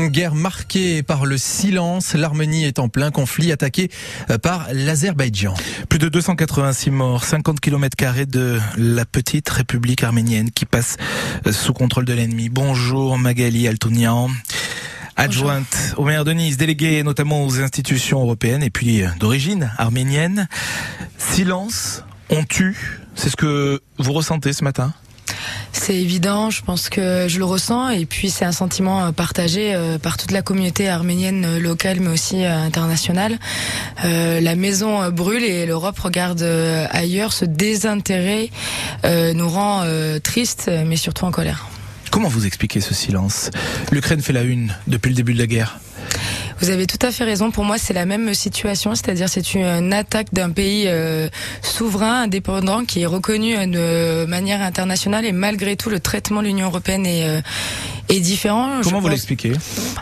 Une guerre marquée par le silence, l'Arménie est en plein conflit attaqué euh, par l'Azerbaïdjan. Plus de 286 morts, 50 km de la petite république arménienne qui passe euh, sous contrôle de l'ennemi. Bonjour Magali Altounian. Adjointe au maire de Nice, déléguée notamment aux institutions européennes et puis euh, d'origine arménienne. Silence, on tue, c'est ce que vous ressentez ce matin? C'est évident, je pense que je le ressens et puis c'est un sentiment euh, partagé euh, par toute la communauté arménienne euh, locale mais aussi internationale. la maison brûle et l'Europe regarde ailleurs. Ce désintérêt nous rend tristes mais surtout en colère. Comment vous expliquez ce silence? L'Ukraine fait la une depuis le début de la guerre. Vous avez tout à fait raison. Pour moi, c'est la même situation, c'est-à-dire c'est une attaque d'un pays euh, souverain, indépendant, qui est reconnu de manière internationale et malgré tout, le traitement de l'Union européenne est, euh, est différent. Comment vous l'expliquez?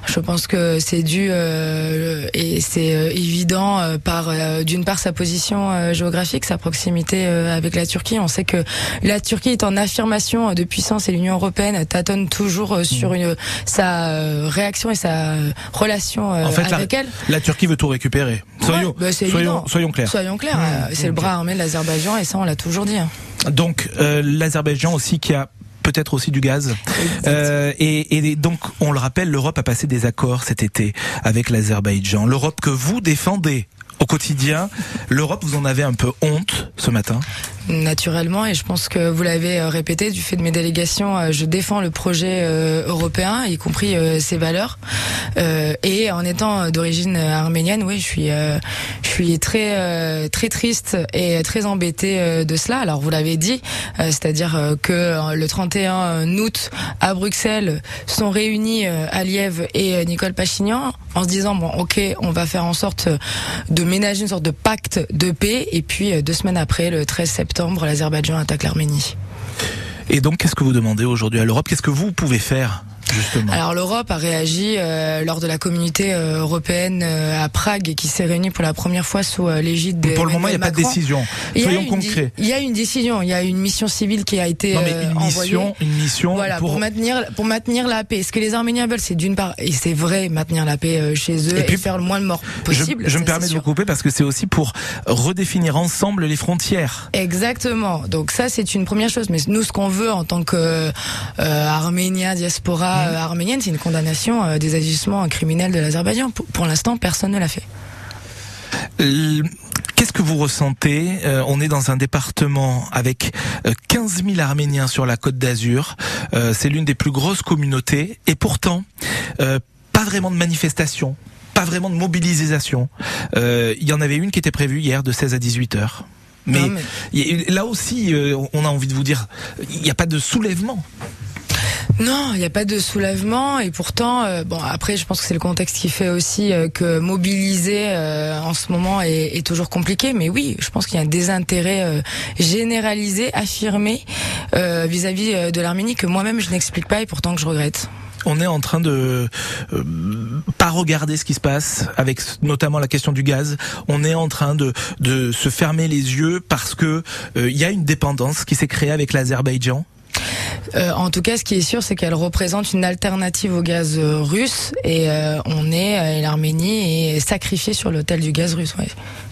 Je pense que c'est dû euh, et c'est euh, évident euh, par d'une part sa position géographique, sa proximité avec la Turquie. On sait que la Turquie est en affirmation de puissance et l'Union européenne tâtonne toujours sur mmh. une, sa réaction et sa relation en fait, avec elle. La Turquie veut tout récupérer. Soyons, bah, soyons, soyons, clairs. Soyons clairs. Mmh. C'est le bras armé de l'Azerbaïdjan et ça on l'a toujours dit. Hein. Donc l'Azerbaïdjan aussi qui a peut-être aussi du gaz. Euh, et, et, donc, on le rappelle, l'Europe a passé des accords cet été avec l'Azerbaïdjan. L'Europe que vous défendez au quotidien. L'Europe, vous en avez un peu honte ce matin? Naturellement, et je pense que vous l'avez euh, répété, du fait de mes délégations, euh, je défends le projet euh, européen, y compris ses valeurs. Et en étant d'origine arménienne, oui, je suis, suis très, très triste et très embêtée de cela. Alors vous l'avez dit, c'est-à-dire que le 31 août à Bruxelles sont réunis Aliyev et Nicole Pachignan en se disant bon, ok, on va faire en sorte de ménager une sorte de pacte de paix. Et puis deux semaines après, le 13 septembre septembre, l'Azerbaïdjan attaque l'Arménie. Et donc, qu'est-ce que vous demandez aujourd'hui à l'Europe? Qu'est-ce que vous pouvez faire? Alors l'Europe a réagi euh, lors de la communauté euh, européenne euh, à Prague qui s'est réunie pour la première fois sous l'égide de Pour le moment, il n'y a pas de décision. Soyons concrets. Il y a une décision, il y a une mission civile qui a été non, mais une envoyée. Mission, une mission voilà, pour... maintenir pour maintenir la paix. Ce que les Arméniens veulent, c'est d'une part et c'est vrai maintenir la paix chez eux et, puis, faire le moins de morts possible. Je, me permets de vous couper parce que c'est aussi pour redéfinir ensemble les frontières. Exactement. Donc ça c'est une première chose mais nous ce qu'on veut en tant que Arméniens diaspora mmh. arménienne, c'est une condamnation euh, des agissements criminels de l'Azerbaïdjan. Pour, l'instant, personne ne l'a fait. Qu'est-ce que vous ressentez euh, On est dans un département avec 15 euh, 000 Arméniens sur la côte d'Azur. c'est l'une des plus grosses communautés. Et pourtant, pas vraiment de manifestation, pas vraiment de mobilisation. Il y en avait une qui était prévue hier de 16 à 18 heures. mais... là aussi, on a envie de vous dire, il n'y a pas de soulèvement. Non, il n'y a pas de soulèvement et pourtant, euh, bon après, je pense que c'est le contexte qui fait aussi euh, que mobiliser euh, en ce moment est, est, toujours compliqué. Mais oui, je pense qu'il y a un désintérêt généralisé, affirmé vis-à-vis de l'Arménie que moi-même je n'explique pas et pourtant que je regrette on est en train de pas regarder ce qui se passe avec notamment la question du gaz. On est en train de, de se fermer les yeux parce que il y a une dépendance qui s'est créée avec l'Azerbaïdjan euh, en tout cas, ce qui est sûr, c'est qu'elle représente une alternative au gaz euh, russe et euh, on est, l'Arménie est sacrifiée sur l'hôtel du gaz russe. Ouais.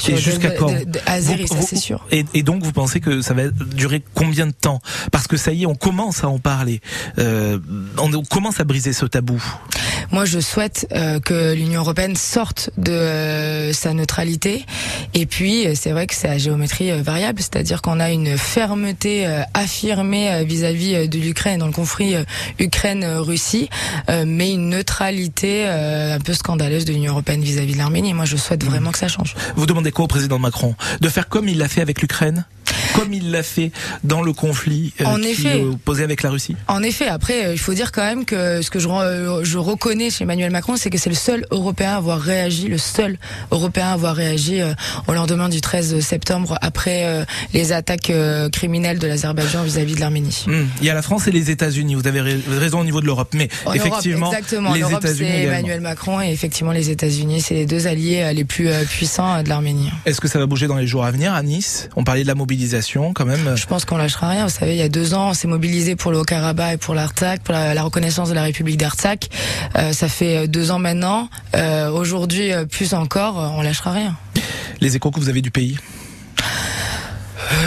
Et jusqu'à quand Azeri, ça c'est sûr. Et, donc vous pensez que ça va durer combien de temps? Parce que ça y est, on commence à en parler. on commence à briser ce tabou. Moi, je souhaite que l'Union européenne sorte de sa neutralité. Et puis, c'est vrai que c'est à géométrie variable, c'est-à-dire qu'on a une fermeté affirmée vis-à-vis de l'Ukraine dans le conflit Ukraine-Russie, mais une neutralité un peu scandaleuse de l'Union européenne vis-à-vis de l'Arménie. Moi, je souhaite vraiment que ça change. Vous demandez quoi au président Macron? De faire comme il l'a fait avec l'Ukraine? Comme il l'a fait dans le conflit euh, en effet. posé avec la Russie En effet, après, euh, il faut dire quand même que ce que je, euh, je reconnais chez Emmanuel Macron, c'est que c'est le seul Européen à avoir réagi, le seul Européen à avoir réagi au lendemain du 13 septembre après les attaques criminelles de l'Azerbaïdjan vis-à-vis de l'Arménie. Hmm. Il y a la France et les États-Unis. Vous avez raison au niveau de l'Europe, mais effectivement, exactement. les États-Unis Emmanuel Macron et effectivement les États-Unis, c'est les deux alliés les plus puissants de l'Arménie. Est-ce que ça va bouger dans les jours à venir à Nice? On parlait de la mobilisation mobilisation quand même. Je pense qu'on lâchera rien. Vous savez, il y a deux ans, on s'est mobilisé pour le Haut-Karabakh et pour l'Artsakh, pour la, reconnaissance de la République d'Artsakh. Euh, ça fait deux ans maintenant. Euh, Aujourd'hui, euh, plus encore, on lâchera rien. Les échos que vous avez du pays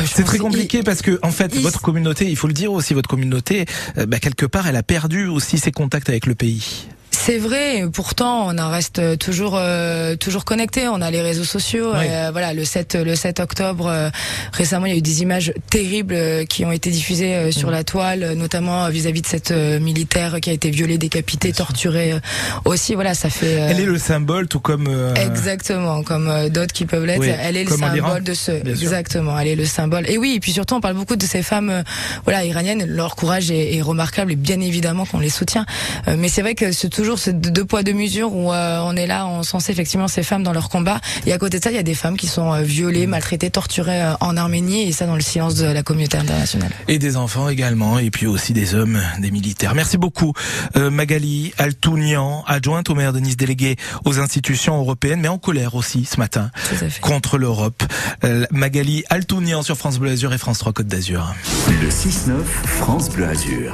c'est très compliqué parce que en fait votre communauté, il faut le dire aussi, votre communauté, bah, quelque part, elle a perdu aussi ses contacts avec le pays. C'est vrai, pourtant on en reste toujours euh, toujours connecté. On a les réseaux sociaux. Euh, voilà, le 7 le 7 octobre euh, récemment, il y a eu des images terribles qui ont été diffusées sur mm. la toile, notamment vis-à-vis de cette militaire qui a été violée, décapitée, torturée. aussi, voilà, ça fait. Elle est le symbole, tout comme. Exactement, comme d'autres qui peuvent l'être. elle est le symbole de ce. Exactement, elle est le symbole. Et oui, et puis surtout, on parle beaucoup de ces femmes, voilà, iraniennes. Leur courage est, est remarquable et bien évidemment qu'on les soutient. mais c'est vrai que c'est toujours toujours ce deux poids deux mesures où euh, on est là, on censé effectivement ces femmes dans leur combat. Et à côté de ça, il y a des femmes qui sont euh, violées, maltraitées, torturées euh, en Arménie, et ça dans le silence de la communauté internationale. Et des enfants également, et puis aussi des hommes, des militaires. Merci beaucoup, Magali Altounian, adjointe au maire de Nice, déléguée aux institutions européennes, mais en colère aussi ce matin contre l'Europe. Magali Altounian sur France Bleu Azur et France 3 Côte d'Azur. Le 6-9 France Bleu Azur.